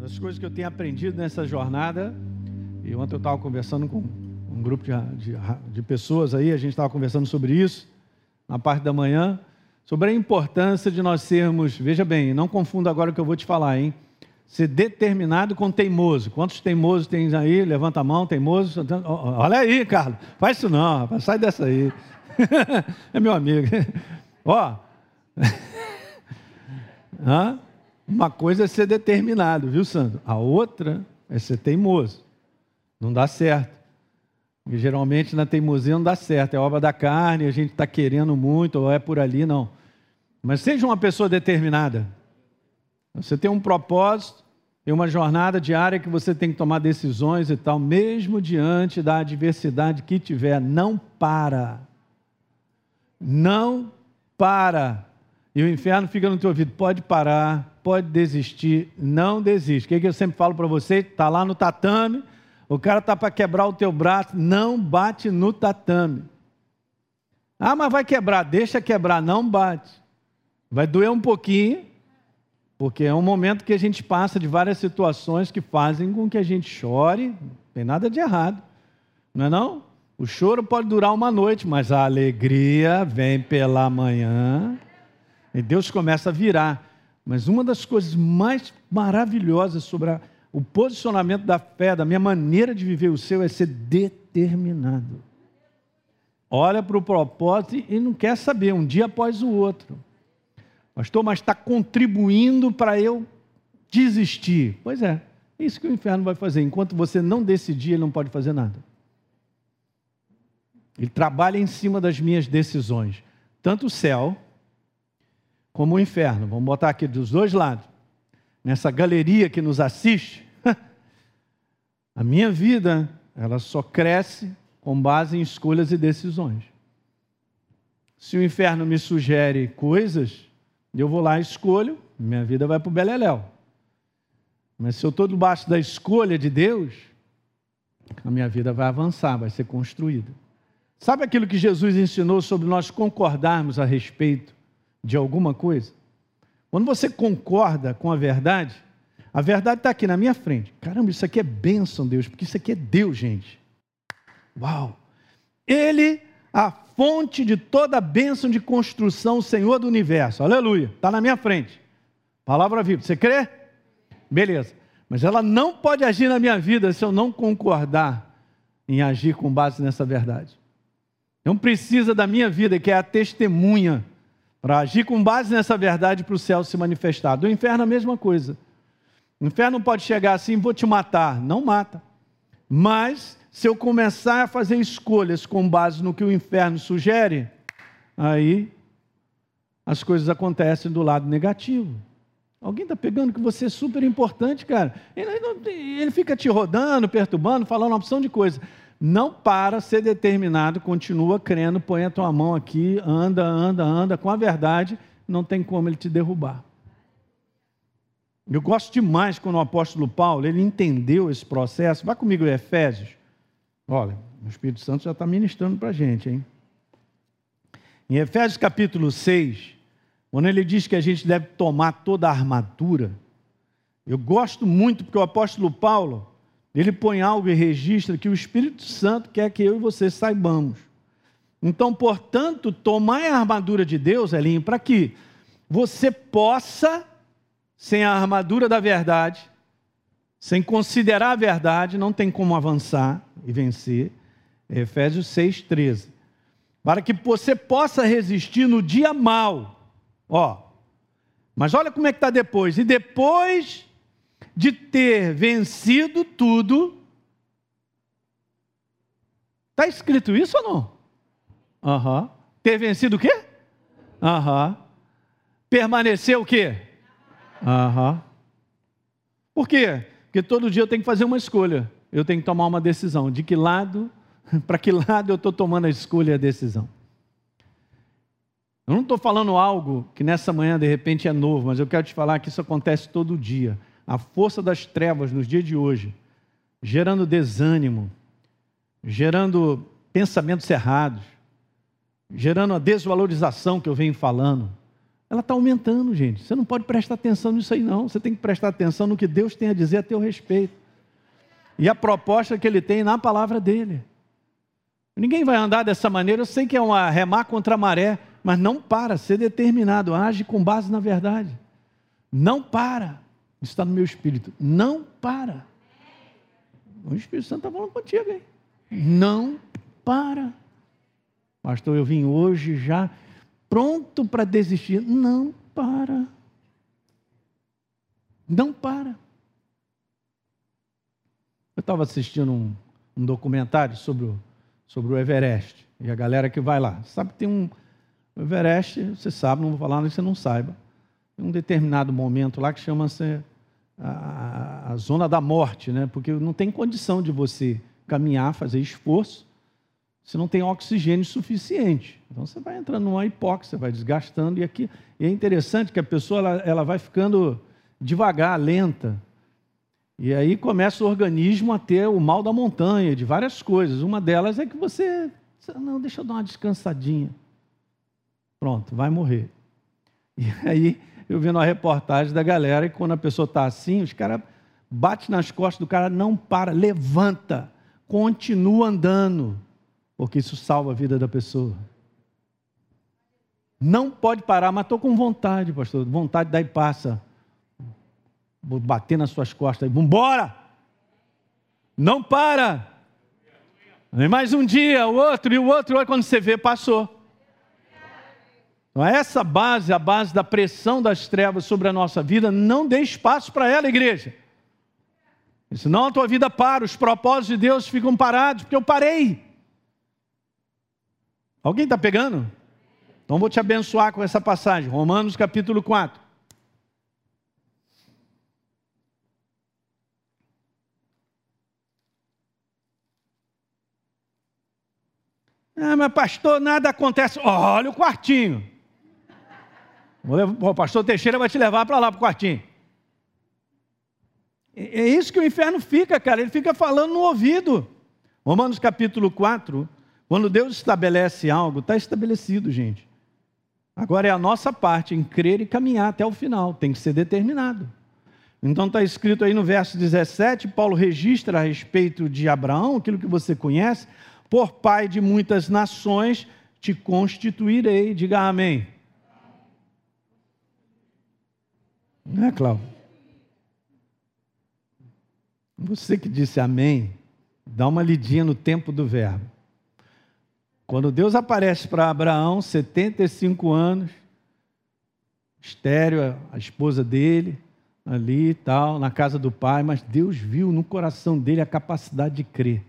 Uma das coisas que eu tenho aprendido nessa jornada, e ontem eu estava conversando com um grupo de, de, de pessoas aí, a gente estava conversando sobre isso, na parte da manhã, sobre a importância de nós sermos, veja bem, não confunda agora o que eu vou te falar, hein? Ser determinado com teimoso. Quantos teimosos tem aí? Levanta a mão, teimoso. Olha aí, Carlos. Faz isso não, rapaz. sai dessa aí. é meu amigo. Ó. Uma coisa é ser determinado, viu, Sandro? A outra é ser teimoso. Não dá certo. E geralmente na teimosia não dá certo. É obra da carne, a gente está querendo muito, ou é por ali, não. Mas seja uma pessoa determinada. Você tem um propósito, tem uma jornada diária que você tem que tomar decisões e tal, mesmo diante da adversidade que tiver, não para. Não para. E o inferno fica no teu ouvido, pode parar, pode desistir, não desiste. O que, é que eu sempre falo para você? Está lá no tatame, o cara está para quebrar o teu braço, não bate no tatame. Ah, mas vai quebrar, deixa quebrar, não bate. Vai doer um pouquinho, porque é um momento que a gente passa de várias situações que fazem com que a gente chore, não tem nada de errado, não é não? O choro pode durar uma noite, mas a alegria vem pela manhã e Deus começa a virar. Mas uma das coisas mais maravilhosas sobre a, o posicionamento da fé, da minha maneira de viver o seu, é ser determinado. Olha para o propósito e não quer saber, um dia após o outro. Pastor, mas está contribuindo para eu desistir. Pois é, é isso que o inferno vai fazer. Enquanto você não decidir, ele não pode fazer nada. Ele trabalha em cima das minhas decisões. Tanto o céu como o inferno. Vamos botar aqui dos dois lados. Nessa galeria que nos assiste, a minha vida, ela só cresce com base em escolhas e decisões. Se o inferno me sugere coisas, eu vou lá e escolho, minha vida vai para o beleléu. Mas se eu estou debaixo da escolha de Deus, a minha vida vai avançar, vai ser construída. Sabe aquilo que Jesus ensinou sobre nós concordarmos a respeito de alguma coisa? Quando você concorda com a verdade, a verdade está aqui na minha frente. Caramba, isso aqui é bênção, Deus, porque isso aqui é Deus, gente. Uau! Ele, a fonte de toda a bênção de construção, Senhor do universo. Aleluia. Está na minha frente. Palavra viva. Você crê? Beleza. Mas ela não pode agir na minha vida se eu não concordar em agir com base nessa verdade. Não precisa da minha vida, que é a testemunha para agir com base nessa verdade para o céu se manifestar. Do inferno a mesma coisa. O inferno pode chegar assim, vou te matar. Não mata. Mas, se eu começar a fazer escolhas com base no que o inferno sugere, aí as coisas acontecem do lado negativo. Alguém está pegando que você é super importante, cara. Ele, ele fica te rodando, perturbando, falando uma opção de coisa não para ser determinado, continua crendo, põe a tua mão aqui, anda, anda, anda com a verdade, não tem como ele te derrubar. Eu gosto demais quando o apóstolo Paulo, ele entendeu esse processo. Vai comigo em Efésios. Olha, o Espírito Santo já está ministrando para a gente, hein? Em Efésios capítulo 6, quando ele diz que a gente deve tomar toda a armadura, eu gosto muito porque o apóstolo Paulo, ele põe algo e registra que o Espírito Santo quer que eu e você saibamos. Então, portanto, tomar a armadura de Deus, Elinho, para que você possa, sem a armadura da verdade, sem considerar a verdade, não tem como avançar e vencer. Efésios 6,13. Para que você possa resistir no dia mal. Ó, mas olha como é que está depois. E depois de ter vencido tudo. Está escrito isso ou não? Aham. Uhum. Ter vencido o quê? Aham. Uhum. Permanecer o quê? Aham. Uhum. Por quê? Porque todo dia eu tenho que fazer uma escolha. Eu tenho que tomar uma decisão. De que lado, para que lado eu estou tomando a escolha e a decisão? Eu não estou falando algo que nessa manhã de repente é novo, mas eu quero te falar que isso acontece todo dia a força das trevas nos dias de hoje, gerando desânimo, gerando pensamentos errados, gerando a desvalorização que eu venho falando, ela está aumentando, gente. Você não pode prestar atenção nisso aí, não. Você tem que prestar atenção no que Deus tem a dizer a teu respeito. E a proposta que ele tem na palavra dele. Ninguém vai andar dessa maneira. Eu sei que é uma remar contra a maré, mas não para, ser determinado, age com base na verdade. Não para. Isso está no meu espírito. Não para. O Espírito Santo está falando contigo, hein? Não para. Pastor, eu vim hoje já pronto para desistir. Não para. Não para. Eu estava assistindo um, um, documentário sobre o, sobre o Everest. E a galera que vai lá. Sabe que tem um. Everest, você sabe, não vou falar que você não saiba. Tem um determinado momento lá que chama-se a, a, zona da morte, né? Porque não tem condição de você caminhar, fazer esforço você não tem oxigênio suficiente. Então você vai entrando numa hipóxia, vai desgastando, e aqui e é interessante que a pessoa ela, ela vai ficando devagar, lenta. E aí começa o organismo a ter o mal da montanha, de várias coisas. Uma delas é que você, não, deixa eu dar uma descansadinha. Pronto, vai morrer. E aí eu vi uma reportagem da galera e quando a pessoa está assim, os caras batem nas costas do cara, não para, levanta, continua andando porque isso salva a vida da pessoa. Não pode parar, mas estou com vontade, pastor. Vontade daí passa. Vou bater nas suas costas e vambora! Não para! E mais um dia, o outro, e o outro, olha quando você vê, passou. Então, essa base, a base da pressão das trevas sobre a nossa vida, não dê espaço para ela, igreja. Senão a tua vida para, os propósitos de Deus ficam parados, porque eu parei. Alguém está pegando? Então vou te abençoar com essa passagem, Romanos capítulo 4. Ah, mas pastor, nada acontece. Olha o quartinho. O pastor Teixeira vai te levar para lá, para o quartinho. É isso que o inferno fica, cara. Ele fica falando no ouvido. Romanos capítulo 4, quando Deus estabelece algo, está estabelecido, gente. Agora é a nossa parte em crer e caminhar até o final, tem que ser determinado. Então está escrito aí no verso 17, Paulo registra a respeito de Abraão, aquilo que você conhece, por pai de muitas nações te constituirei. Diga amém. Não é, Cláudio? Você que disse amém, dá uma lidinha no tempo do verbo. Quando Deus aparece para Abraão, 75 anos, estéreo, a esposa dele, ali e tal, na casa do pai, mas Deus viu no coração dele a capacidade de crer.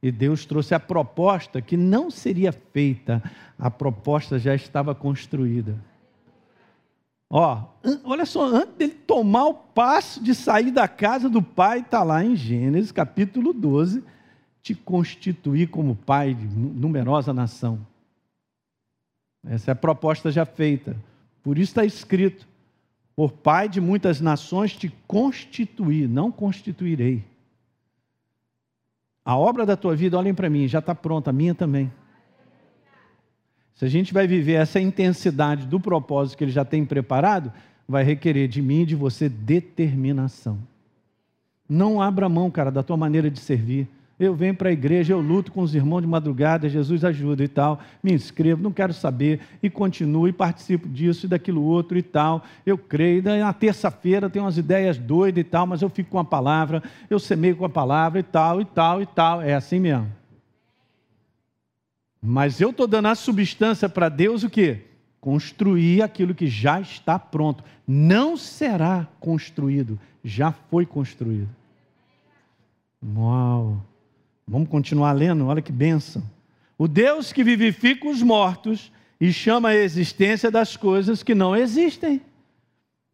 E Deus trouxe a proposta que não seria feita, a proposta já estava construída. Ó, olha só, antes dele tomar o passo de sair da casa do pai, está lá em Gênesis capítulo 12, te constituir como pai de numerosa nação. Essa é a proposta já feita. Por isso está escrito: por pai de muitas nações te constituir, não constituirei. A obra da tua vida, olhem para mim, já está pronta, a minha também. Se a gente vai viver essa intensidade do propósito que ele já tem preparado, vai requerer de mim e de você determinação. Não abra mão, cara, da tua maneira de servir. Eu venho para a igreja, eu luto com os irmãos de madrugada, Jesus ajuda e tal, me inscrevo, não quero saber, e continuo, e participo disso e daquilo outro e tal. Eu creio, daí na terça-feira tem umas ideias doidas e tal, mas eu fico com a palavra, eu semeio com a palavra e tal, e tal, e tal. É assim mesmo. Mas eu estou dando a substância para Deus o quê? Construir aquilo que já está pronto. Não será construído, já foi construído. Uau! Vamos continuar lendo, olha que benção. O Deus que vivifica os mortos e chama a existência das coisas que não existem.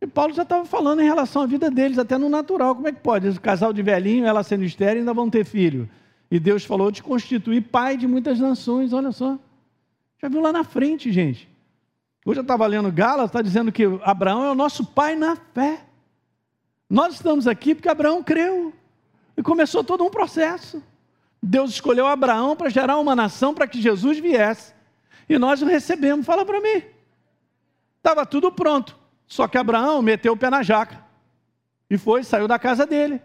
E Paulo já estava falando em relação à vida deles, até no natural. Como é que pode? O casal de velhinho, ela sendo estéreo, ainda vão ter filho. E Deus falou de constituir pai de muitas nações, olha só. Já viu lá na frente, gente. Hoje eu estava lendo Gálatas, está dizendo que Abraão é o nosso pai na fé. Nós estamos aqui porque Abraão creu. E começou todo um processo. Deus escolheu Abraão para gerar uma nação para que Jesus viesse. E nós o recebemos. Fala para mim. Estava tudo pronto. Só que Abraão meteu o pé na jaca. E foi, saiu da casa dele.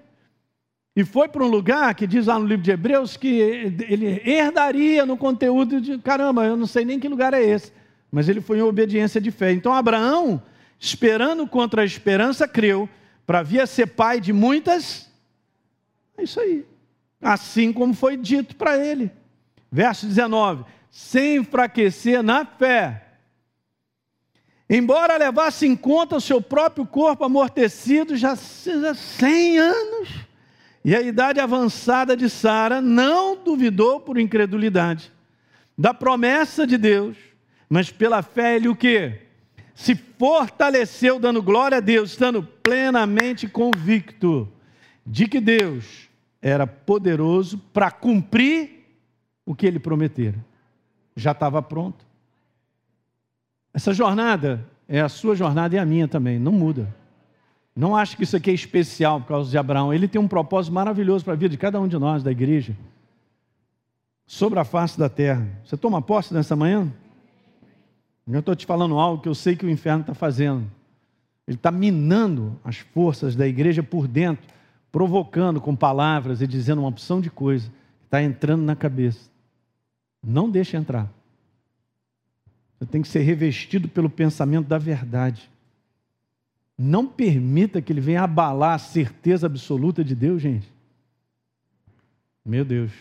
E foi para um lugar que diz lá no livro de Hebreus que ele herdaria no conteúdo de caramba, eu não sei nem que lugar é esse. Mas ele foi em obediência de fé. Então Abraão, esperando contra a esperança, creu, para vir a ser pai de muitas. É isso aí. Assim como foi dito para ele. Verso 19: sem enfraquecer na fé. Embora levasse em conta o seu próprio corpo amortecido já, já 100 anos, e a idade avançada de Sara, não duvidou por incredulidade da promessa de Deus, mas pela fé ele o que? Se fortaleceu dando glória a Deus, estando plenamente convicto de que Deus era poderoso para cumprir o que ele prometera. Já estava pronto. Essa jornada é a sua jornada e a minha também, não muda. Não acho que isso aqui é especial por causa de Abraão. Ele tem um propósito maravilhoso para a vida de cada um de nós, da igreja, sobre a face da terra. Você toma posse nessa manhã? Eu estou te falando algo que eu sei que o inferno está fazendo. Ele está minando as forças da igreja por dentro, provocando com palavras e dizendo uma opção de coisa que está entrando na cabeça. Não deixe entrar. Você tem que ser revestido pelo pensamento da verdade. Não permita que ele venha abalar a certeza absoluta de Deus, gente. Meu Deus.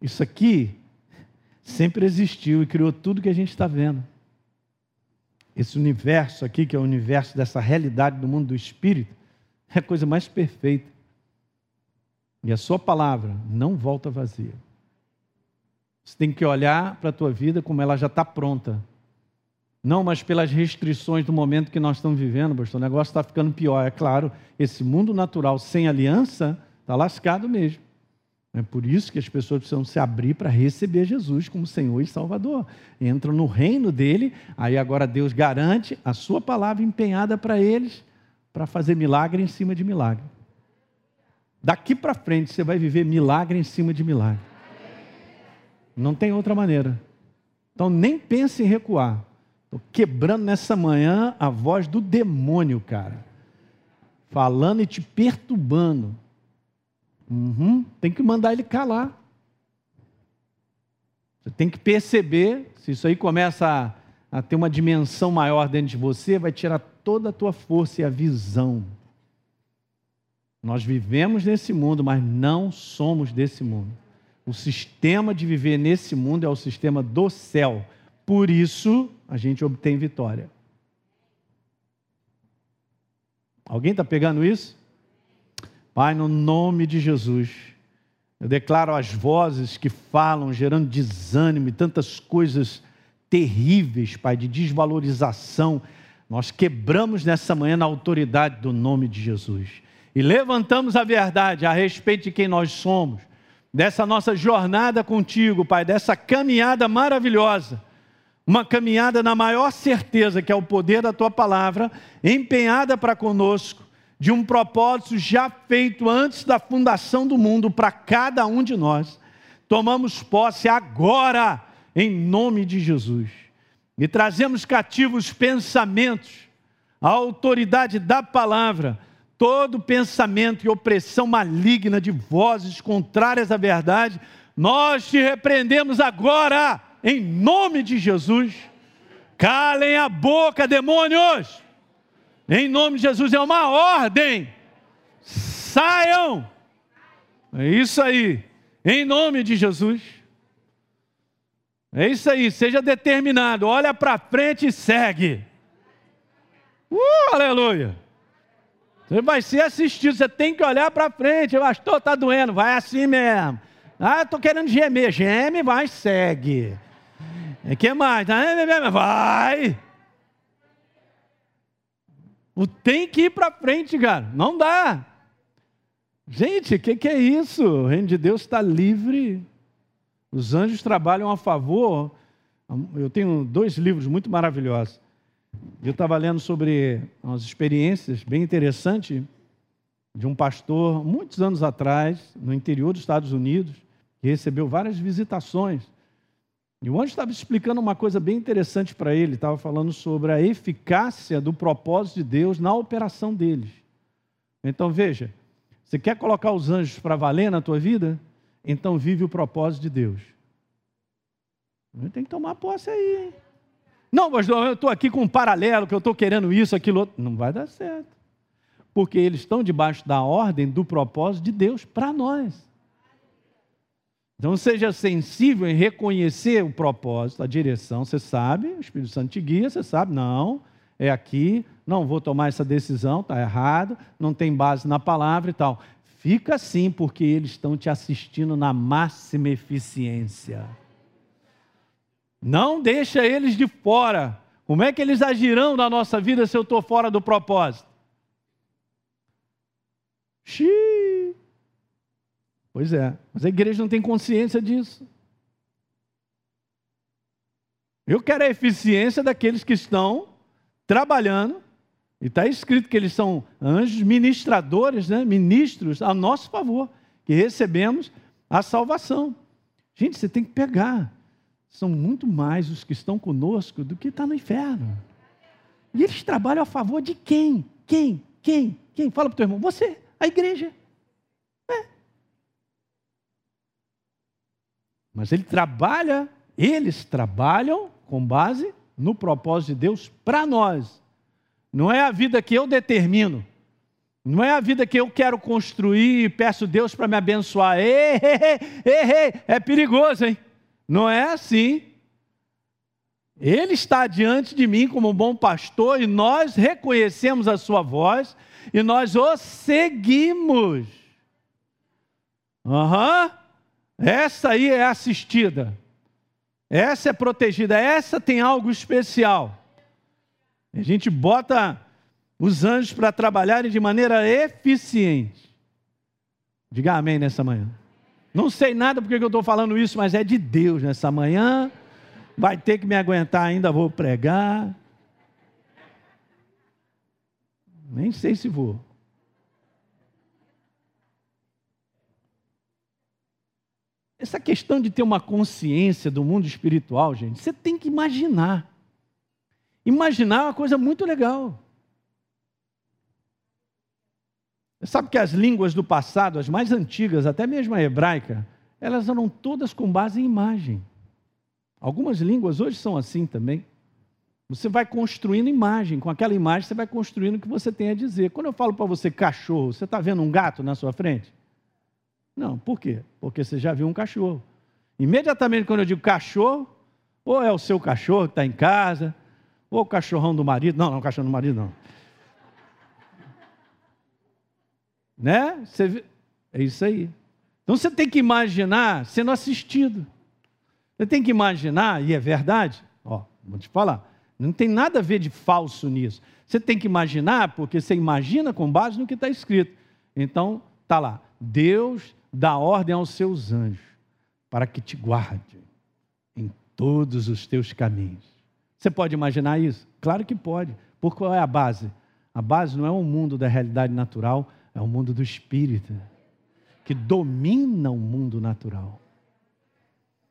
Isso aqui sempre existiu e criou tudo que a gente está vendo. Esse universo aqui, que é o universo dessa realidade do mundo do espírito, é a coisa mais perfeita. E a sua palavra não volta vazia. Você tem que olhar para a tua vida como ela já está pronta. Não, mas pelas restrições do momento que nós estamos vivendo, pastor, o negócio está ficando pior. É claro, esse mundo natural sem aliança está lascado mesmo. É por isso que as pessoas precisam se abrir para receber Jesus como Senhor e Salvador. Entram no reino dele, aí agora Deus garante a sua palavra empenhada para eles, para fazer milagre em cima de milagre. Daqui para frente você vai viver milagre em cima de milagre. Não tem outra maneira. Então nem pense em recuar. Estou quebrando nessa manhã a voz do demônio, cara. Falando e te perturbando. Uhum, tem que mandar ele calar. Você tem que perceber, se isso aí começa a, a ter uma dimensão maior dentro de você, vai tirar toda a tua força e a visão. Nós vivemos nesse mundo, mas não somos desse mundo. O sistema de viver nesse mundo é o sistema do céu. Por isso, a gente obtém vitória. Alguém está pegando isso? Pai, no nome de Jesus, eu declaro as vozes que falam, gerando desânimo e tantas coisas terríveis, Pai, de desvalorização. Nós quebramos nessa manhã na autoridade do nome de Jesus e levantamos a verdade a respeito de quem nós somos, dessa nossa jornada contigo, Pai, dessa caminhada maravilhosa. Uma caminhada na maior certeza que é o poder da tua palavra, empenhada para conosco, de um propósito já feito antes da fundação do mundo para cada um de nós. Tomamos posse agora, em nome de Jesus, e trazemos cativos pensamentos, a autoridade da palavra, todo pensamento e opressão maligna de vozes contrárias à verdade, nós te repreendemos agora, em nome de Jesus. Calem a boca, demônios! Em nome de Jesus é uma ordem. Saiam. É isso aí. Em nome de Jesus. É isso aí. Seja determinado. Olha para frente e segue. Uh, aleluia. Você vai ser assistido. Você tem que olhar para frente. Pastor, está doendo. Vai assim mesmo. Ah, estou querendo gemer. Geme, vai, segue. O que mais? Vai. O tem que ir para frente, cara. Não dá. Gente, o que, que é isso? O reino de Deus está livre. Os anjos trabalham a favor. Eu tenho dois livros muito maravilhosos. Eu estava lendo sobre umas experiências bem interessantes de um pastor, muitos anos atrás, no interior dos Estados Unidos, que recebeu várias visitações. E o anjo estava explicando uma coisa bem interessante para ele, estava falando sobre a eficácia do propósito de Deus na operação deles. Então veja, você quer colocar os anjos para valer na tua vida? Então vive o propósito de Deus. Tem que tomar posse aí. Hein? Não, mas eu estou aqui com um paralelo, que eu estou querendo isso, aquilo outro. Não vai dar certo. Porque eles estão debaixo da ordem do propósito de Deus para nós. Então seja sensível em reconhecer o propósito, a direção. Você sabe, o Espírito Santo te guia, você sabe, não, é aqui, não vou tomar essa decisão, está errado, não tem base na palavra e tal. Fica assim, porque eles estão te assistindo na máxima eficiência. Não deixa eles de fora. Como é que eles agirão na nossa vida se eu estou fora do propósito? Xiii. Pois é, mas a igreja não tem consciência disso. Eu quero a eficiência daqueles que estão trabalhando, e está escrito que eles são anjos ministradores, né? ministros a nosso favor, que recebemos a salvação. Gente, você tem que pegar são muito mais os que estão conosco do que está no inferno. E eles trabalham a favor de quem? Quem? Quem? Quem? Fala para o teu irmão, você, a igreja. É. Mas ele trabalha, eles trabalham com base no propósito de Deus para nós. Não é a vida que eu determino. Não é a vida que eu quero construir e peço Deus para me abençoar. Ei, ei, ei, é perigoso, hein? Não é assim. Ele está diante de mim como um bom pastor e nós reconhecemos a sua voz e nós o seguimos. Aham. Uhum. Essa aí é assistida. Essa é protegida. Essa tem algo especial. A gente bota os anjos para trabalharem de maneira eficiente. Diga amém nessa manhã. Não sei nada porque eu estou falando isso, mas é de Deus nessa manhã. Vai ter que me aguentar ainda, vou pregar. Nem sei se vou. Essa questão de ter uma consciência do mundo espiritual, gente, você tem que imaginar. Imaginar é uma coisa muito legal. Sabe que as línguas do passado, as mais antigas, até mesmo a hebraica, elas eram todas com base em imagem. Algumas línguas hoje são assim também. Você vai construindo imagem, com aquela imagem você vai construindo o que você tem a dizer. Quando eu falo para você cachorro, você está vendo um gato na sua frente? Não, por quê? Porque você já viu um cachorro. Imediatamente quando eu digo cachorro, ou é o seu cachorro que está em casa, ou o cachorrão do marido. Não, não, o cachorro do marido não. Né? Você... É isso aí. Então você tem que imaginar sendo assistido. Você tem que imaginar, e é verdade, ó, vou te falar, não tem nada a ver de falso nisso. Você tem que imaginar, porque você imagina com base no que está escrito. Então, tá lá. Deus dá ordem aos seus anjos para que te guarde em todos os teus caminhos. Você pode imaginar isso? Claro que pode. Por qual é a base? A base não é o mundo da realidade natural, é o mundo do espírito, que domina o mundo natural.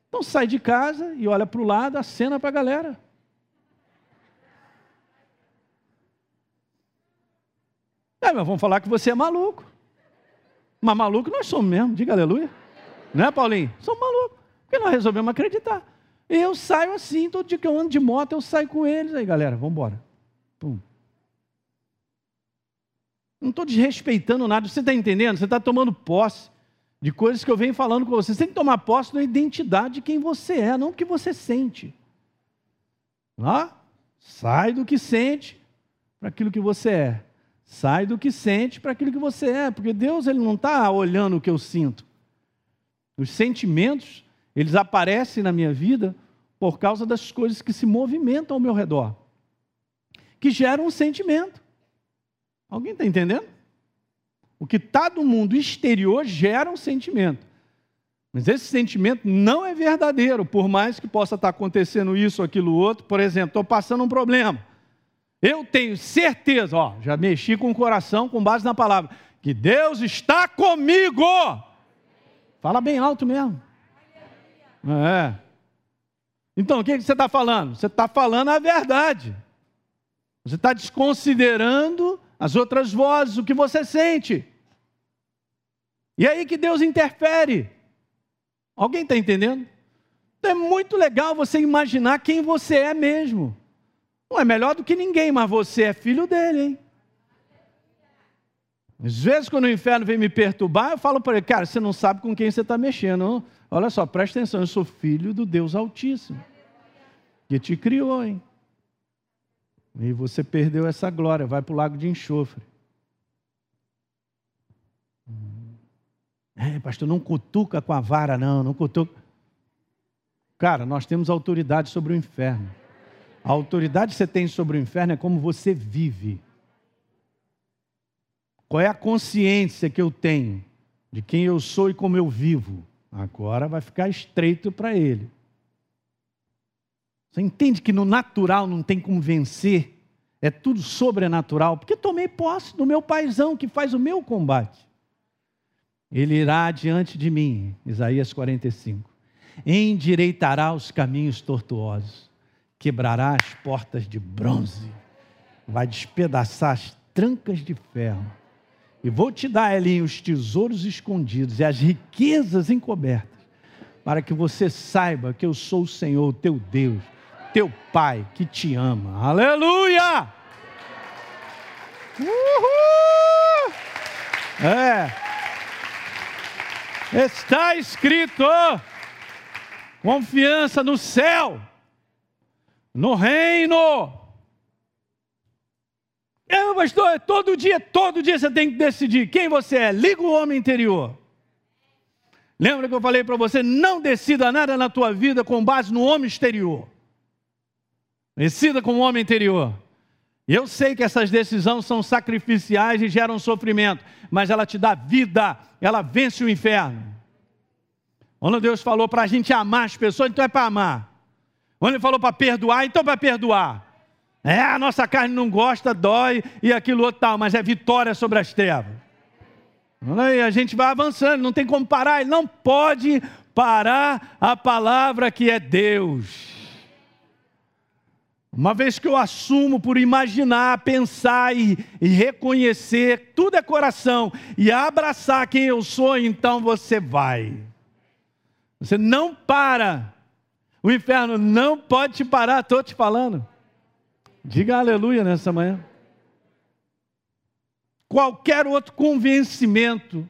Então sai de casa e olha para o lado, acena para a galera. É, mas vamos falar que você é maluco. Mas maluco nós somos mesmo, diga aleluia. Não é, Paulinho? Somos malucos. Porque nós resolvemos acreditar. E eu saio assim, todo dia que eu ando de moto, eu saio com eles. Aí, galera, vamos embora. Pum. Não estou desrespeitando nada, você está entendendo? Você está tomando posse de coisas que eu venho falando com você. Você tem que tomar posse da identidade de quem você é, não do que você sente. Ah, sai do que sente para aquilo que você é. Sai do que sente para aquilo que você é, porque Deus ele não está olhando o que eu sinto. Os sentimentos, eles aparecem na minha vida por causa das coisas que se movimentam ao meu redor, que geram um sentimento. Alguém está entendendo? O que está no mundo exterior gera um sentimento. Mas esse sentimento não é verdadeiro, por mais que possa estar tá acontecendo isso, aquilo, outro. Por exemplo, estou passando um problema. Eu tenho certeza, ó, já mexi com o coração com base na palavra, que Deus está comigo. Fala bem alto mesmo. É. Então, o que você está falando? Você está falando a verdade. Você está desconsiderando as outras vozes, o que você sente. E é aí que Deus interfere. Alguém está entendendo? Então é muito legal você imaginar quem você é mesmo. Não é melhor do que ninguém, mas você é filho dele, hein? Às vezes, quando o inferno vem me perturbar, eu falo para ele, cara, você não sabe com quem você está mexendo. Olha só, presta atenção, eu sou filho do Deus Altíssimo, que te criou, hein? E você perdeu essa glória, vai para o lago de enxofre. É, pastor, não cutuca com a vara, não, não cutuca. Cara, nós temos autoridade sobre o inferno. A autoridade que você tem sobre o inferno é como você vive. Qual é a consciência que eu tenho de quem eu sou e como eu vivo? Agora vai ficar estreito para ele. Você entende que no natural não tem como vencer? É tudo sobrenatural, porque tomei posse do meu paizão que faz o meu combate. Ele irá diante de mim, Isaías 45. Endireitará os caminhos tortuosos, quebrará as portas de bronze, vai despedaçar as trancas de ferro. E vou te dar, Elinho, os tesouros escondidos e as riquezas encobertas, para que você saiba que eu sou o Senhor, teu Deus, teu Pai que te ama. Aleluia! Uhul! É. Está escrito: confiança no céu, no reino. É, pastor, todo dia, todo dia você tem que decidir quem você é. Liga o homem interior. Lembra que eu falei para você? Não decida nada na tua vida com base no homem exterior. Decida com o homem interior. Eu sei que essas decisões são sacrificiais e geram sofrimento, mas ela te dá vida, ela vence o inferno. Quando Deus falou para a gente amar as pessoas, então é para amar. Quando Ele falou para perdoar, então para perdoar. É, a nossa carne não gosta, dói e aquilo outro tal, mas é vitória sobre as trevas. Aí, a gente vai avançando, não tem como parar, ele não pode parar a palavra que é Deus. Uma vez que eu assumo por imaginar, pensar e, e, reconhecer, tudo é coração, e abraçar quem eu sou, então você vai. Você não para. O inferno não pode te parar, estou te falando. Diga aleluia nessa manhã. Qualquer outro convencimento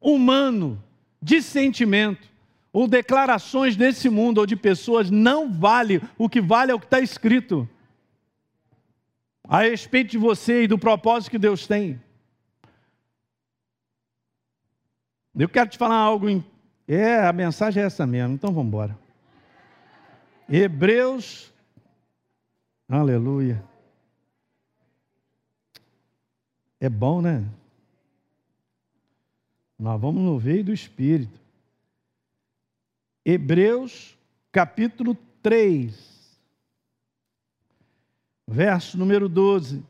humano, de sentimento, ou declarações desse mundo ou de pessoas não vale, o que vale é o que está escrito a respeito de você e do propósito que Deus tem. Eu quero te falar algo. Em... É, a mensagem é essa mesmo, então vamos embora. Hebreus, aleluia. É bom, né? Nós vamos no veio do Espírito. Hebreus capítulo 3, verso número 12.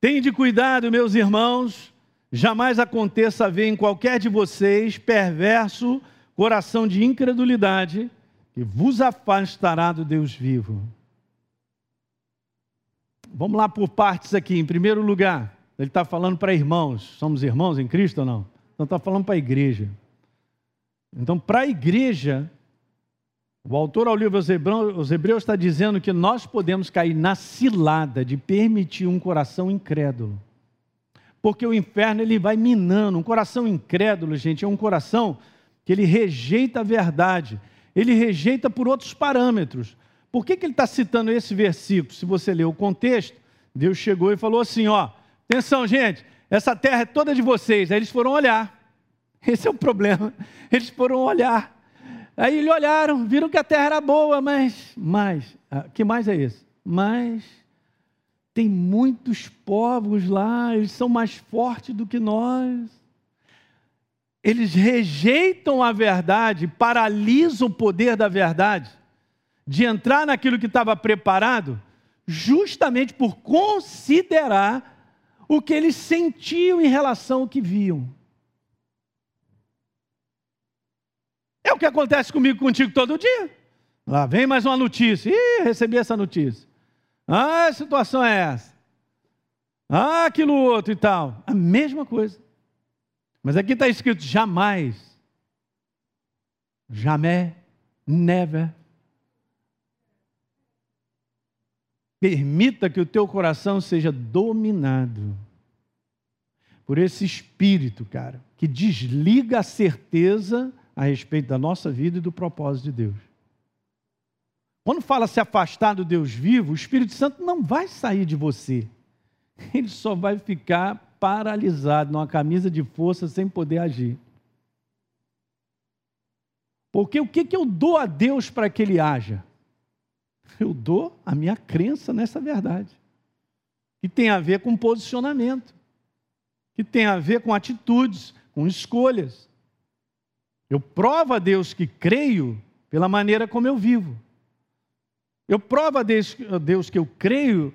Tende cuidado, meus irmãos, jamais aconteça haver em qualquer de vocês perverso coração de incredulidade que vos afastará do Deus vivo. Vamos lá por partes aqui. Em primeiro lugar, ele está falando para irmãos. Somos irmãos em Cristo ou não? Então está falando para a igreja. Então, para a igreja, o autor ao livro aos Hebreus está dizendo que nós podemos cair na cilada de permitir um coração incrédulo. Porque o inferno ele vai minando. Um coração incrédulo, gente, é um coração que ele rejeita a verdade. Ele rejeita por outros parâmetros. Por que, que ele está citando esse versículo? Se você ler o contexto, Deus chegou e falou assim: ó, atenção, gente, essa terra é toda de vocês. Aí eles foram olhar. Esse é o problema. Eles foram olhar. Aí eles olharam, viram que a terra era boa, mas, mas, ah, que mais é esse? Mas tem muitos povos lá, eles são mais fortes do que nós. Eles rejeitam a verdade, paralisam o poder da verdade, de entrar naquilo que estava preparado, justamente por considerar o que eles sentiam em relação ao que viam. o que acontece comigo contigo todo dia. Lá vem mais uma notícia. Ih, recebi essa notícia. Ah, a situação é essa. Ah, aquilo outro e tal. A mesma coisa. Mas aqui está escrito: jamais. Jamais. Never. Permita que o teu coração seja dominado por esse espírito, cara, que desliga a certeza a respeito da nossa vida e do propósito de Deus. Quando fala se afastar do Deus vivo, o Espírito Santo não vai sair de você. Ele só vai ficar paralisado numa camisa de força sem poder agir. Porque o que, que eu dou a Deus para que Ele haja? Eu dou a minha crença nessa verdade, que tem a ver com posicionamento que tem a ver com atitudes, com escolhas. Eu provo a Deus que creio pela maneira como eu vivo. Eu provo a Deus, a Deus que eu creio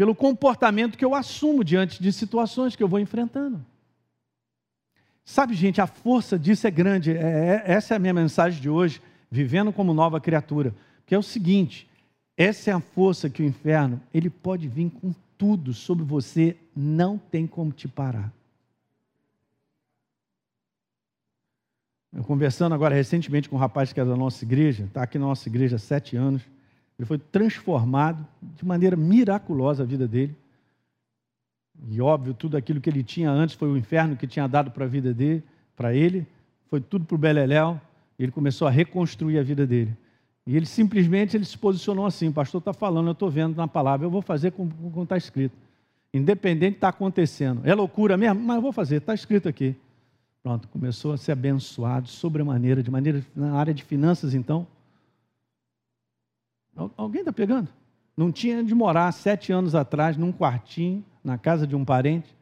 pelo comportamento que eu assumo diante de situações que eu vou enfrentando. Sabe, gente, a força disso é grande. É, é, essa é a minha mensagem de hoje, vivendo como nova criatura. Que é o seguinte: essa é a força que o inferno ele pode vir com tudo sobre você, não tem como te parar. Eu conversando agora recentemente com um rapaz que é da nossa igreja, está aqui na nossa igreja há sete anos. Ele foi transformado de maneira miraculosa a vida dele. E óbvio, tudo aquilo que ele tinha antes foi o inferno que tinha dado para a vida dele, para ele, foi tudo para o Beleléu. Ele começou a reconstruir a vida dele. E ele simplesmente ele se posicionou assim: o pastor está falando, eu estou vendo na palavra, eu vou fazer como está escrito. Independente está acontecendo. É loucura mesmo? Mas eu vou fazer, está escrito aqui. Pronto, começou a ser abençoado sobremaneira, de maneira na área de finanças, então. Alguém está pegando? Não tinha de morar sete anos atrás num quartinho, na casa de um parente.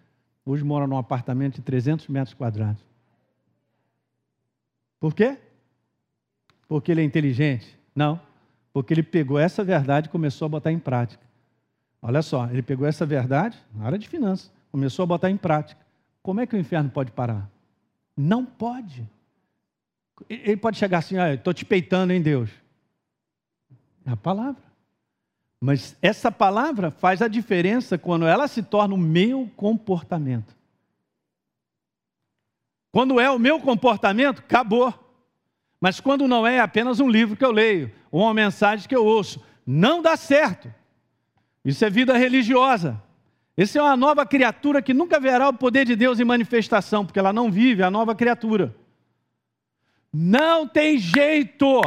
Hoje mora num apartamento de 300 metros quadrados. Por quê? Porque ele é inteligente? Não. Porque ele pegou essa verdade e começou a botar em prática. Olha só, ele pegou essa verdade, na área de finanças, começou a botar em prática. Como é que o inferno pode parar? Não pode. Ele pode chegar assim, ah, estou te peitando em Deus. A palavra. Mas essa palavra faz a diferença quando ela se torna o meu comportamento. Quando é o meu comportamento, acabou. Mas quando não é, é apenas um livro que eu leio, ou uma mensagem que eu ouço, não dá certo. Isso é vida religiosa. Esse é uma nova criatura que nunca verá o poder de Deus em manifestação, porque ela não vive, a nova criatura. Não tem jeito.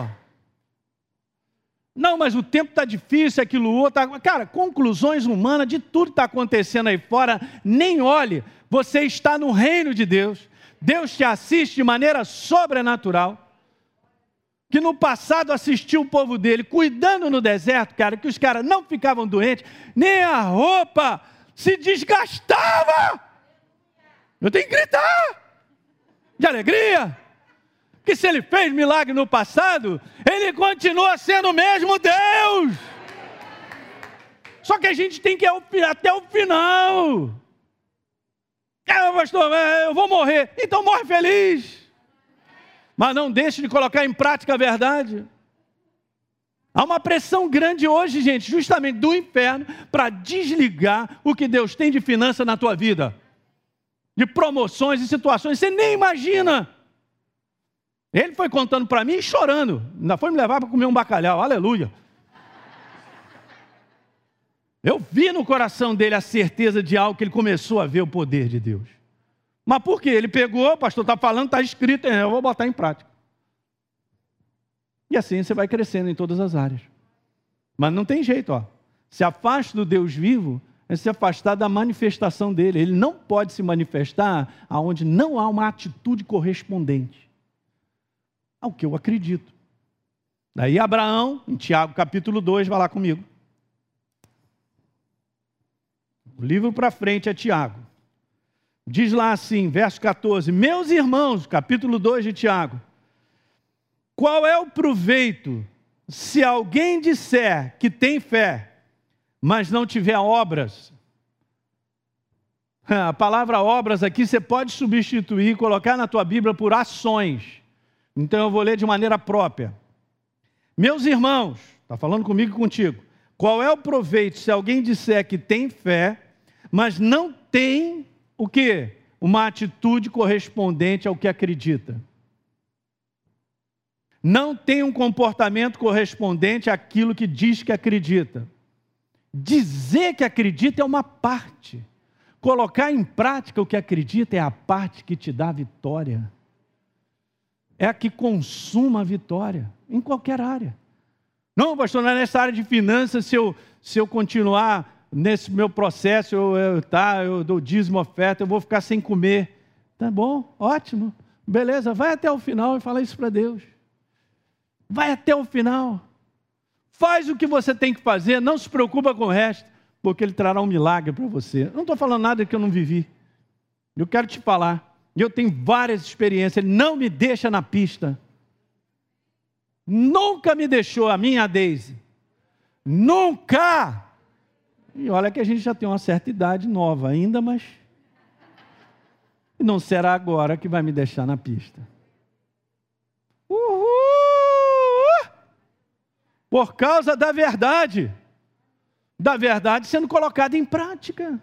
Não, mas o tempo está difícil, aquilo outro. Tá... Cara, conclusões humanas de tudo que está acontecendo aí fora, nem olhe. Você está no reino de Deus. Deus te assiste de maneira sobrenatural. Que no passado assistiu o povo dele cuidando no deserto, cara, que os caras não ficavam doentes, nem a roupa se desgastava. Eu tenho que gritar de alegria. Que se ele fez milagre no passado, ele continua sendo o mesmo Deus. Só que a gente tem que ir até o final. Ah, pastor, é, eu vou morrer. Então morre feliz. Mas não deixe de colocar em prática a verdade. Há uma pressão grande hoje, gente, justamente do inferno, para desligar o que Deus tem de finança na tua vida, de promoções e situações, você nem imagina. Ele foi contando para mim e chorando, ainda foi me levar para comer um bacalhau, aleluia. Eu vi no coração dele a certeza de algo que ele começou a ver o poder de Deus. Mas por quê? Ele pegou, o pastor está falando, está escrito, eu vou botar em prática. E assim você vai crescendo em todas as áreas. Mas não tem jeito, ó. Se afaste do Deus vivo é se afastar da manifestação dele. Ele não pode se manifestar aonde não há uma atitude correspondente ao que eu acredito. Daí Abraão, em Tiago capítulo 2, vai lá comigo. O livro para frente é Tiago. Diz lá assim, verso 14: Meus irmãos, capítulo 2 de Tiago, qual é o proveito se alguém disser que tem fé, mas não tiver obras? A palavra obras aqui você pode substituir, colocar na tua Bíblia por ações. Então eu vou ler de maneira própria. Meus irmãos, está falando comigo e contigo. Qual é o proveito se alguém disser que tem fé, mas não tem o que? Uma atitude correspondente ao que acredita. Não tem um comportamento correspondente àquilo que diz que acredita. Dizer que acredita é uma parte. Colocar em prática o que acredita é a parte que te dá vitória. É a que consuma a vitória, em qualquer área. Não, pastor, não é nessa área de finanças, se eu, se eu continuar nesse meu processo, eu, eu, tá, eu dou dízimo, oferta, eu vou ficar sem comer. Tá bom, ótimo, beleza, vai até o final e fala isso para Deus. Vai até o final. Faz o que você tem que fazer, não se preocupa com o resto porque Ele trará um milagre para você. Não estou falando nada que eu não vivi. Eu quero te falar. Eu tenho várias experiências. Ele não me deixa na pista. Nunca me deixou a minha Daisy. Nunca! E olha que a gente já tem uma certa idade nova ainda, mas não será agora que vai me deixar na pista. Uhul! Por causa da verdade da verdade sendo colocada em prática.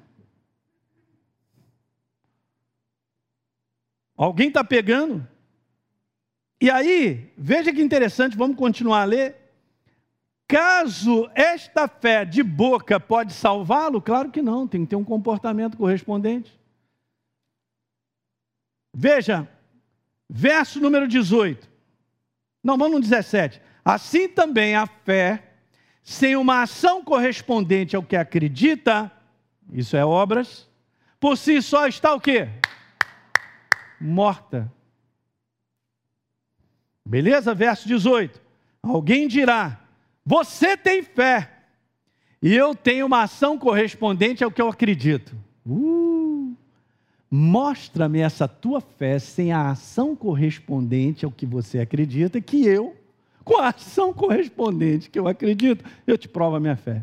Alguém está pegando? E aí, veja que interessante, vamos continuar a ler. Caso esta fé de boca pode salvá-lo? Claro que não, tem que ter um comportamento correspondente. Veja, verso número 18. Não, vamos no 17. Assim também a fé sem uma ação correspondente ao que acredita, isso é obras, por si só está o quê? Morta. Beleza? Verso 18. Alguém dirá: Você tem fé, e eu tenho uma ação correspondente ao que eu acredito. Uh, Mostra-me essa tua fé sem a ação correspondente ao que você acredita, que eu com a ação correspondente que eu acredito, eu te provo a minha fé.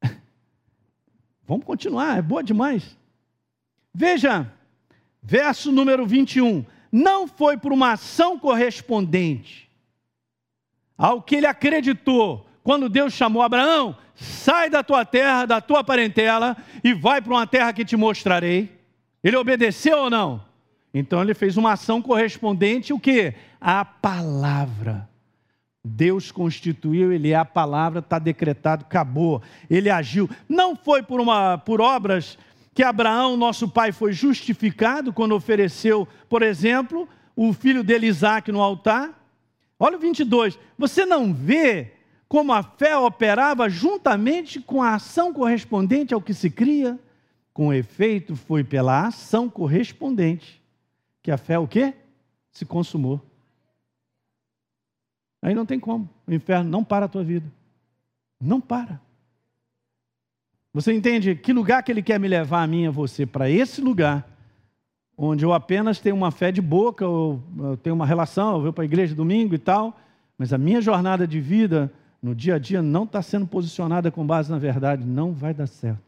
Vamos continuar, é boa demais. Veja, verso número 21. Não foi por uma ação correspondente ao que ele acreditou quando Deus chamou Abraão: sai da tua terra, da tua parentela e vai para uma terra que te mostrarei. Ele obedeceu ou não? Então ele fez uma ação correspondente, o que? A palavra. Deus constituiu, ele é a palavra, está decretado, acabou. Ele agiu. Não foi por, uma, por obras que Abraão, nosso pai, foi justificado quando ofereceu, por exemplo, o filho dele Isaac no altar. Olha o 22. Você não vê como a fé operava juntamente com a ação correspondente ao que se cria? Com efeito, foi pela ação correspondente que a fé o quê? Se consumou. Aí não tem como. O inferno não para a tua vida. Não para. Você entende que lugar que ele quer me levar a mim e a você? Para esse lugar, onde eu apenas tenho uma fé de boca, eu, tenho uma relação, eu vou para a igreja domingo e tal, mas a minha jornada de vida no dia a dia não está sendo posicionada com base na verdade, não vai dar certo.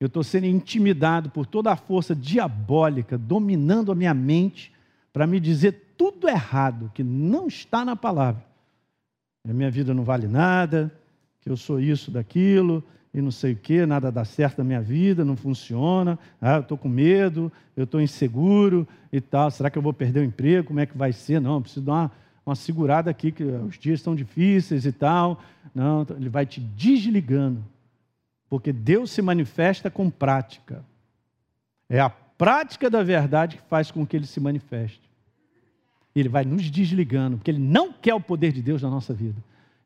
Eu estou sendo intimidado por toda a força diabólica dominando a minha mente para me dizer tudo errado, que não está na palavra. A minha vida não vale nada, que eu sou isso, daquilo, e não sei o que, nada dá certo na minha vida, não funciona, ah, eu estou com medo, eu estou inseguro e tal, será que eu vou perder o emprego, como é que vai ser? Não, eu preciso dar uma, uma segurada aqui, que os dias estão difíceis e tal. Não, ele vai te desligando porque Deus se manifesta com prática. É a prática da verdade que faz com que ele se manifeste. Ele vai nos desligando, porque ele não quer o poder de Deus na nossa vida.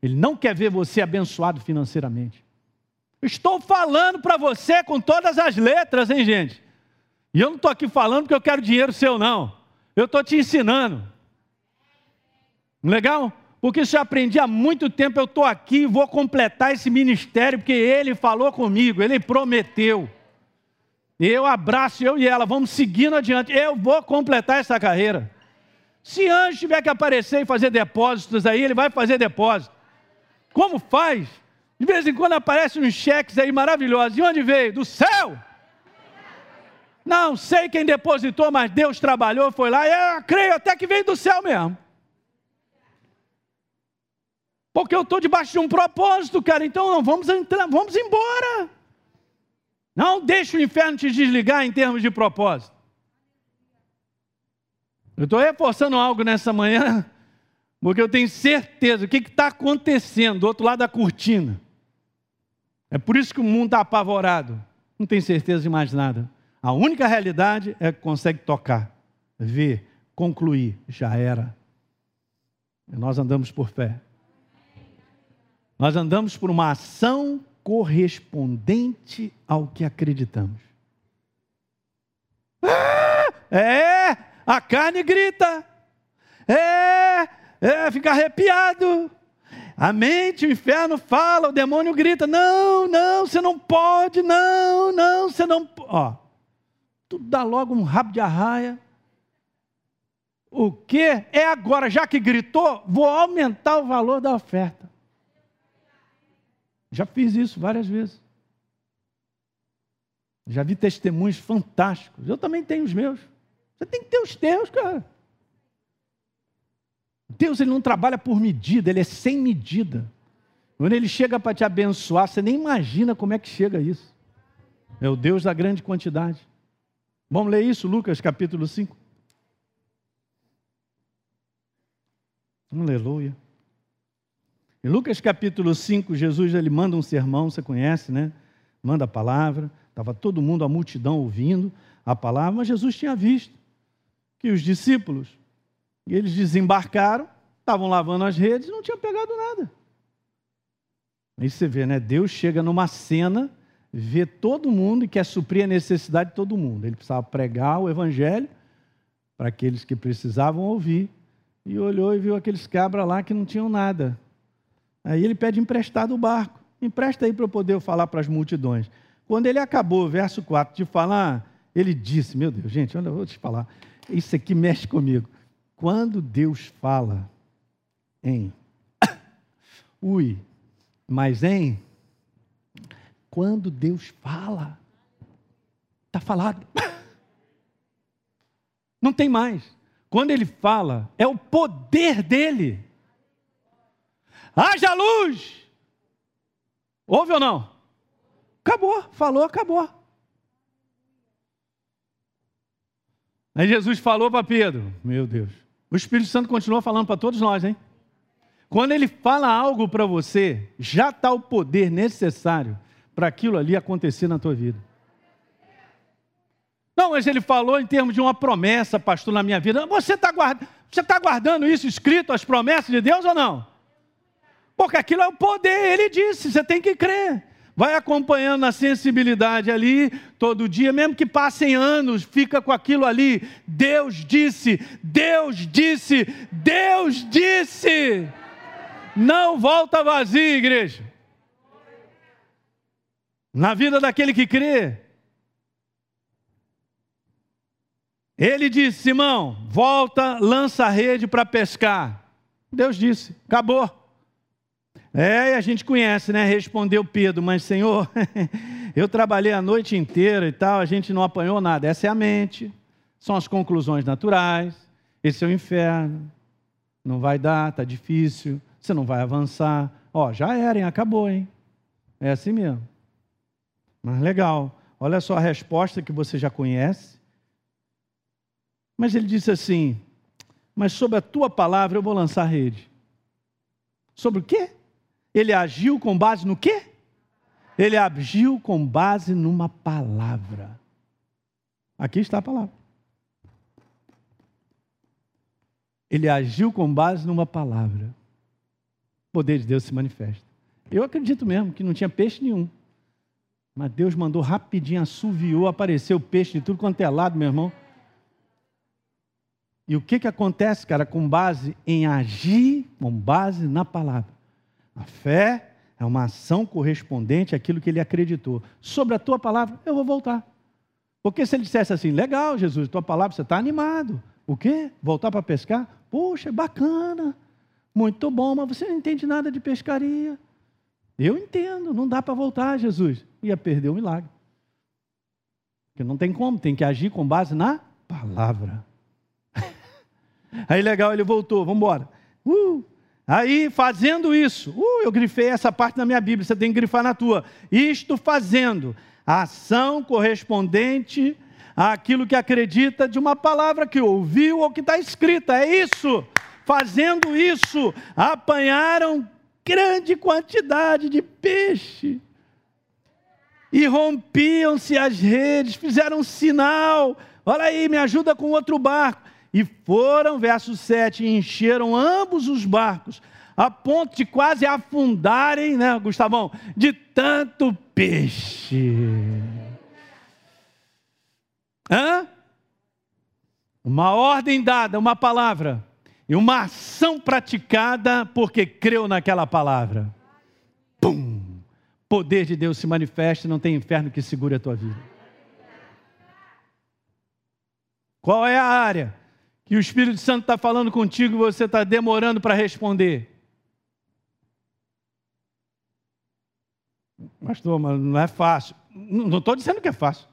Ele não quer ver você abençoado financeiramente. Estou falando para você com todas as letras, hein, gente? E eu não estou aqui falando porque eu quero dinheiro seu, não. Eu estou te ensinando. Legal? porque isso eu aprendi há muito tempo, eu estou aqui e vou completar esse ministério, porque ele falou comigo, ele prometeu. Eu abraço, eu e ela, vamos seguindo adiante. Eu vou completar essa carreira. Se anjo tiver que aparecer e fazer depósitos aí, ele vai fazer depósito. Como faz? De vez em quando aparecem uns cheques aí maravilhosos. De onde veio? Do céu! Não sei quem depositou, mas Deus trabalhou, foi lá, e eu creio até que veio do céu mesmo. Porque eu estou debaixo de um propósito, cara, então não, vamos entrar, vamos embora. Não deixe o inferno te desligar em termos de propósito. Eu estou reforçando algo nessa manhã, porque eu tenho certeza o que está acontecendo do outro lado da cortina. É por isso que o mundo está apavorado. Não tem certeza de mais nada. A única realidade é que consegue tocar, ver, concluir. Já era. E nós andamos por fé. Nós andamos por uma ação correspondente ao que acreditamos. É, é a carne grita. É, é, fica arrepiado. A mente, o inferno fala, o demônio grita: não, não, você não pode, não, não, você não. Ó, tudo dá logo um rabo de arraia. O que é agora, já que gritou, vou aumentar o valor da oferta. Já fiz isso várias vezes. Já vi testemunhos fantásticos. Eu também tenho os meus. Você tem que ter os teus, cara. Deus ele não trabalha por medida, ele é sem medida. Quando ele chega para te abençoar, você nem imagina como é que chega isso. É o Deus da grande quantidade. Vamos ler isso, Lucas capítulo 5. Aleluia. Em Lucas capítulo 5, Jesus ele manda um sermão, você conhece, né? Manda a palavra, estava todo mundo, a multidão ouvindo a palavra, mas Jesus tinha visto que os discípulos, eles desembarcaram, estavam lavando as redes e não tinham pegado nada. Aí você vê, né? Deus chega numa cena, vê todo mundo e quer suprir a necessidade de todo mundo. Ele precisava pregar o evangelho para aqueles que precisavam ouvir. E olhou e viu aqueles cabras lá que não tinham nada. Aí ele pede emprestado o barco. Empresta aí para eu poder falar para as multidões. Quando ele acabou, verso 4, de falar, ele disse: Meu Deus, gente, olha, eu vou te falar. Isso aqui mexe comigo. Quando Deus fala em ui, mas em quando Deus fala, está falado. Não tem mais. Quando ele fala, é o poder dele haja luz. Ouve ou não? Acabou, falou, acabou. Aí Jesus falou para Pedro, meu Deus. O Espírito Santo continua falando para todos nós, hein? Quando ele fala algo para você, já está o poder necessário para aquilo ali acontecer na tua vida. Não, mas ele falou em termos de uma promessa, pastor, na minha vida. Você está tá guardando isso escrito, as promessas de Deus ou não? Porque aquilo é o poder, ele disse, você tem que crer. Vai acompanhando a sensibilidade ali todo dia, mesmo que passem anos, fica com aquilo ali. Deus disse, Deus disse, Deus disse. Não volta vazio, igreja. Na vida daquele que crê. Ele disse: Simão, volta, lança a rede para pescar. Deus disse: acabou. É, a gente conhece, né? Respondeu Pedro, mas Senhor, eu trabalhei a noite inteira e tal, a gente não apanhou nada. Essa é a mente, são as conclusões naturais, esse é o inferno. Não vai dar, tá difícil, você não vai avançar. Ó, já era, hein? Acabou, hein? É assim mesmo. Mas legal. Olha só a resposta que você já conhece. Mas ele disse assim: Mas sobre a tua palavra eu vou lançar rede. Sobre o quê? Ele agiu com base no quê? Ele agiu com base numa palavra. Aqui está a palavra. Ele agiu com base numa palavra. O poder de Deus se manifesta. Eu acredito mesmo que não tinha peixe nenhum. Mas Deus mandou rapidinho, assoviou, apareceu peixe de tudo quanto é lado, meu irmão. E o que, que acontece, cara, com base em agir, com base na palavra? A fé é uma ação correspondente àquilo que ele acreditou. Sobre a tua palavra, eu vou voltar. Porque se ele dissesse assim, legal, Jesus, tua palavra, você está animado. O quê? Voltar para pescar? Poxa, é bacana. Muito bom, mas você não entende nada de pescaria. Eu entendo, não dá para voltar, Jesus. Ia perder o milagre. Porque não tem como, tem que agir com base na palavra. Aí legal, ele voltou, vamos embora. Uh, aí fazendo isso, uh, eu grifei essa parte na minha Bíblia, você tem que grifar na tua. Isto fazendo, a ação correspondente àquilo que acredita de uma palavra que ouviu ou que está escrita. É isso. Fazendo isso, apanharam grande quantidade de peixe. E rompiam-se as redes, fizeram um sinal. Olha aí, me ajuda com outro barco. E foram, verso 7, encheram ambos os barcos, a ponto de quase afundarem, né, Gustavão? De tanto peixe. Hã? Uma ordem dada, uma palavra, e uma ação praticada porque creu naquela palavra. Pum! Poder de Deus se manifesta, não tem inferno que segure a tua vida. Qual é a área que o Espírito Santo está falando contigo e você está demorando para responder? Pastor, mas não é fácil. Não estou dizendo que é fácil.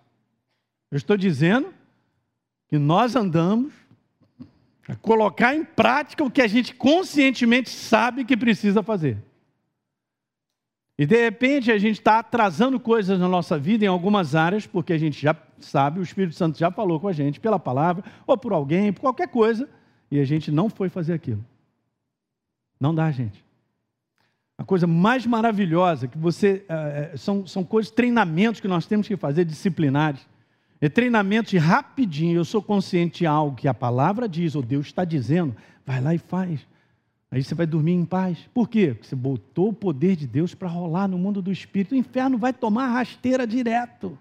Eu estou dizendo que nós andamos a colocar em prática o que a gente conscientemente sabe que precisa fazer. E de repente a gente está atrasando coisas na nossa vida em algumas áreas, porque a gente já sabe, o Espírito Santo já falou com a gente pela palavra, ou por alguém, por qualquer coisa, e a gente não foi fazer aquilo. Não dá, gente. A coisa mais maravilhosa que você. É, são, são coisas, treinamentos que nós temos que fazer disciplinares. É treinamento de rapidinho. Eu sou consciente de algo que a palavra diz, ou Deus está dizendo, vai lá e faz. Aí você vai dormir em paz. Por quê? Porque você botou o poder de Deus para rolar no mundo do espírito. O inferno vai tomar rasteira direto.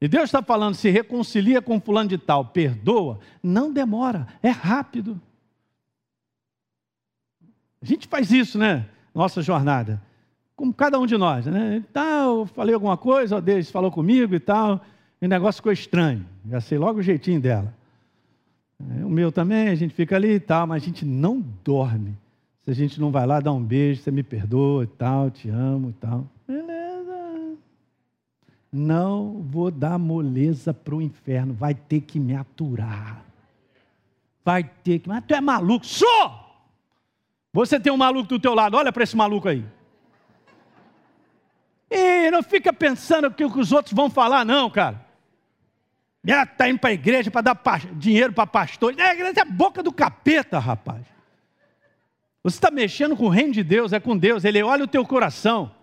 E Deus está falando: se reconcilia com fulano de tal, perdoa, não demora, é rápido. A gente faz isso, né? Nossa jornada. Como cada um de nós, né? Tal, falei alguma coisa, ó, Deus falou comigo e tal, e o negócio ficou estranho. Já sei logo o jeitinho dela. É, o meu também, a gente fica ali e tal, mas a gente não dorme. Se a gente não vai lá dar um beijo, você me perdoa e tal, te amo e tal. Beleza. Não vou dar moleza para o inferno, vai ter que me aturar. Vai ter que. Mas tu é maluco? Sou! Você tem um maluco do teu lado, olha para esse maluco aí. E não fica pensando o que os outros vão falar, não, cara. Está indo para a igreja para dar dinheiro para pastor. A igreja é a boca do capeta, rapaz. Você está mexendo com o reino de Deus, é com Deus. Ele olha o teu coração.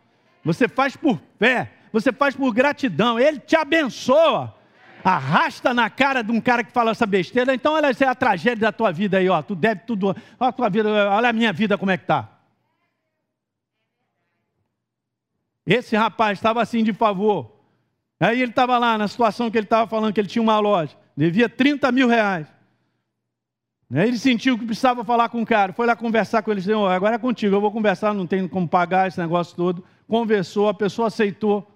Você faz por fé, você faz por gratidão. Ele te abençoa arrasta na cara de um cara que fala essa besteira, então olha essa é a tragédia da tua vida aí, ó. Tu deve tudo. Olha a tua vida, olha a minha vida como é que tá. Esse rapaz estava assim de favor. Aí ele estava lá na situação que ele estava falando que ele tinha uma loja, devia 30 mil reais. Aí ele sentiu que precisava falar com o cara, foi lá conversar com ele, disse, agora é contigo, eu vou conversar, não tenho como pagar esse negócio todo. Conversou, a pessoa aceitou.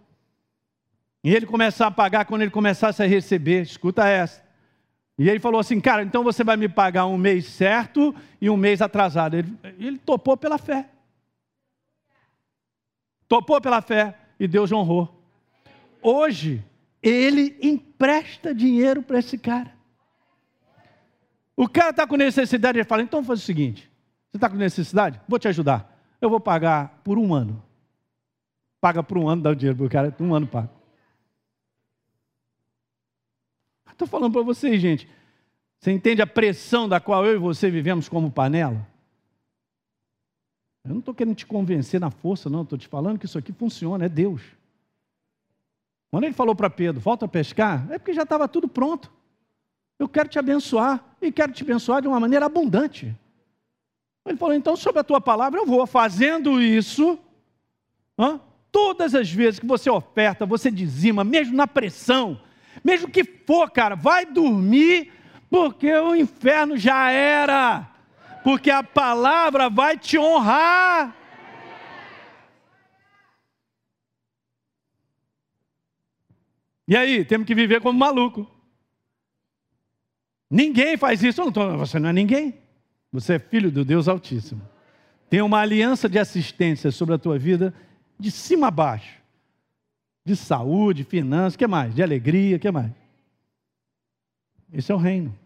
E ele começar a pagar quando ele começasse a receber. Escuta essa. E ele falou assim, cara, então você vai me pagar um mês certo e um mês atrasado. Ele, ele topou pela fé. Topou pela fé e Deus honrou. Hoje, ele empresta dinheiro para esse cara. O cara está com necessidade, ele fala: então faz o seguinte: você está com necessidade? Vou te ajudar. Eu vou pagar por um ano. Paga por um ano, dá o dinheiro para o cara, um ano paga. Estou falando para vocês, gente. Você entende a pressão da qual eu e você vivemos como panela? Eu não estou querendo te convencer na força, não. Estou te falando que isso aqui funciona, é Deus. Quando ele falou para Pedro, volta a pescar, é porque já estava tudo pronto. Eu quero te abençoar e quero te abençoar de uma maneira abundante. Ele falou, então, sobre a tua palavra, eu vou fazendo isso. Todas as vezes que você oferta, você dizima, mesmo na pressão, mesmo que for, cara, vai dormir, porque o inferno já era, porque a palavra vai te honrar. E aí, temos que viver como maluco. Ninguém faz isso. Você não é ninguém. Você é filho do Deus Altíssimo. Tem uma aliança de assistência sobre a tua vida de cima a baixo. de saúde, finanças, que mais? De alegria, que mais? Esse é o reino.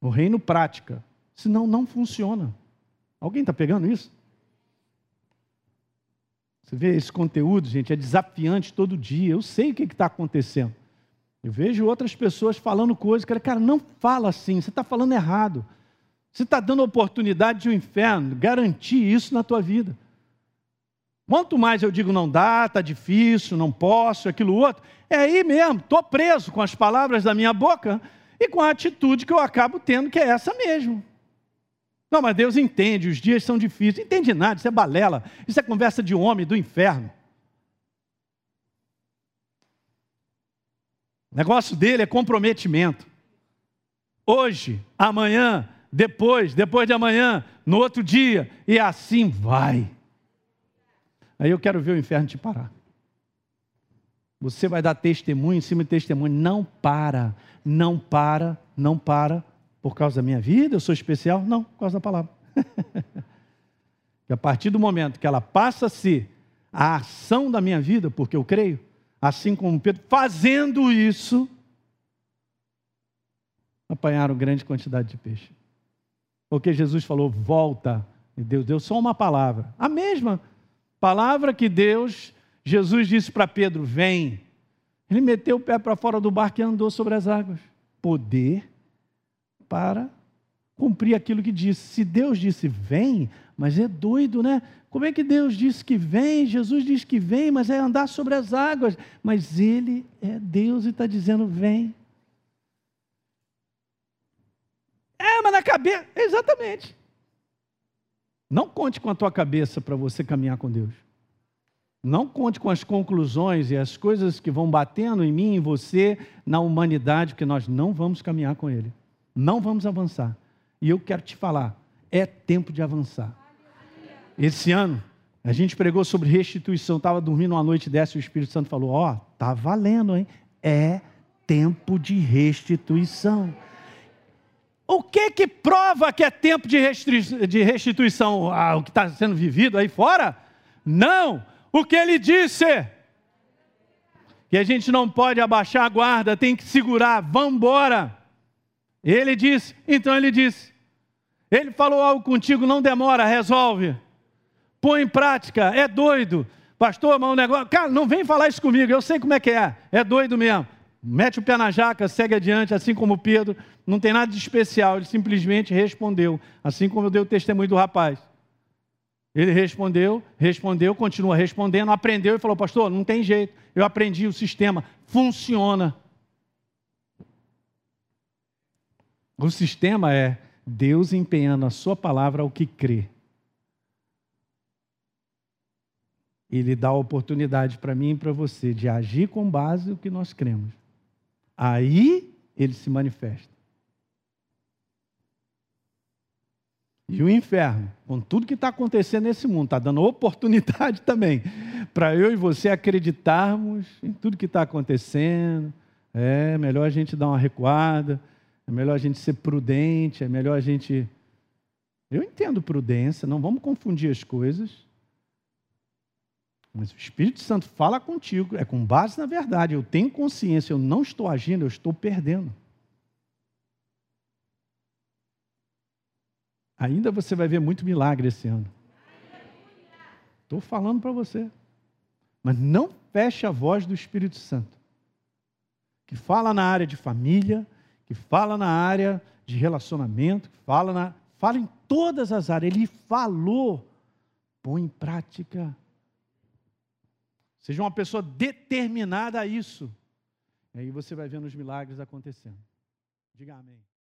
O reino prática. Senão não funciona. Alguém está pegando isso? Você vê esse conteúdo, gente, é desafiante todo dia. Eu sei o que está acontecendo. Eu vejo outras pessoas falando coisas que, cara, não fala assim, você está falando errado. Você está dando oportunidade de um inferno, garantir isso na tua vida. Quanto mais eu digo não dá, está difícil, não posso, aquilo outro, é aí mesmo, estou preso com as palavras da minha boca e com a atitude que eu acabo tendo, que é essa mesmo. Não, mas Deus entende, os dias são difíceis. Entende nada, isso é balela, isso é conversa de homem do inferno. O negócio dele é comprometimento. Hoje, amanhã, depois, depois de amanhã, no outro dia, e assim vai. Aí eu quero ver o inferno te parar. Você vai dar testemunho em cima de testemunho. Não para, não para, não para. Por causa da minha vida, eu sou especial? Não, por causa da palavra. e a partir do momento que ela passa a ser a ação da minha vida, porque eu creio, assim como Pedro, fazendo isso, apanharam grande quantidade de peixe. Porque Jesus falou: volta. E Deus deu só uma palavra. A mesma palavra que Deus, Jesus disse para Pedro: vem. Ele meteu o pé para fora do barco e andou sobre as águas. Poder para cumprir aquilo que disse. Se Deus disse vem, mas é doido, né? Como é que Deus disse que vem? Jesus diz que vem, mas é andar sobre as águas. Mas Ele é Deus e está dizendo vem. É, mas na cabeça. Exatamente. Não conte com a tua cabeça para você caminhar com Deus. Não conte com as conclusões e as coisas que vão batendo em mim, em você, na humanidade, porque nós não vamos caminhar com Ele. Não vamos avançar. E eu quero te falar, é tempo de avançar. Esse ano, a gente pregou sobre restituição. Estava dormindo uma noite dessa e o Espírito Santo falou: Ó, oh, tá valendo, hein? É tempo de restituição. O que que prova que é tempo de, de restituição? Ah, o que está sendo vivido aí fora? Não! O que ele disse? Que a gente não pode abaixar a guarda, tem que segurar, vamos embora. Ele disse, então ele disse. Ele falou algo contigo, não demora, resolve. Põe em prática, é doido. Pastor, mas negócio. Cara, não vem falar isso comigo, eu sei como é que é. É doido mesmo. Mete o pé na jaca, segue adiante, assim como Pedro. Não tem nada de especial, ele simplesmente respondeu. Assim como eu dei o testemunho do rapaz. Ele respondeu, respondeu, continua respondendo, aprendeu e falou: Pastor, não tem jeito. Eu aprendi o sistema, funciona. O sistema é Deus empenhando a sua palavra ao que crê. Ele dá a oportunidade para mim e para você de agir com base no que nós cremos. Aí ele se manifesta. E o inferno, com tudo que está acontecendo nesse mundo, está dando oportunidade também para eu e você acreditarmos em tudo que está acontecendo. É melhor a gente dar uma recuada é melhor a gente ser prudente, é melhor a gente. Eu entendo prudência, não vamos confundir as coisas. Mas o Espírito Santo fala contigo, é com base na verdade. Eu tenho consciência, eu não estou agindo, eu estou perdendo. Ainda você vai ver muito milagre esse ano. Estou falando para você. Mas não feche a voz do Espírito Santo, que fala na área de família, que fala na área de relacionamento, que fala, na, fala em todas as áreas. Ele falou, põe em prática. Seja uma pessoa determinada a isso. E aí você vai vendo os milagres acontecendo. Diga amém.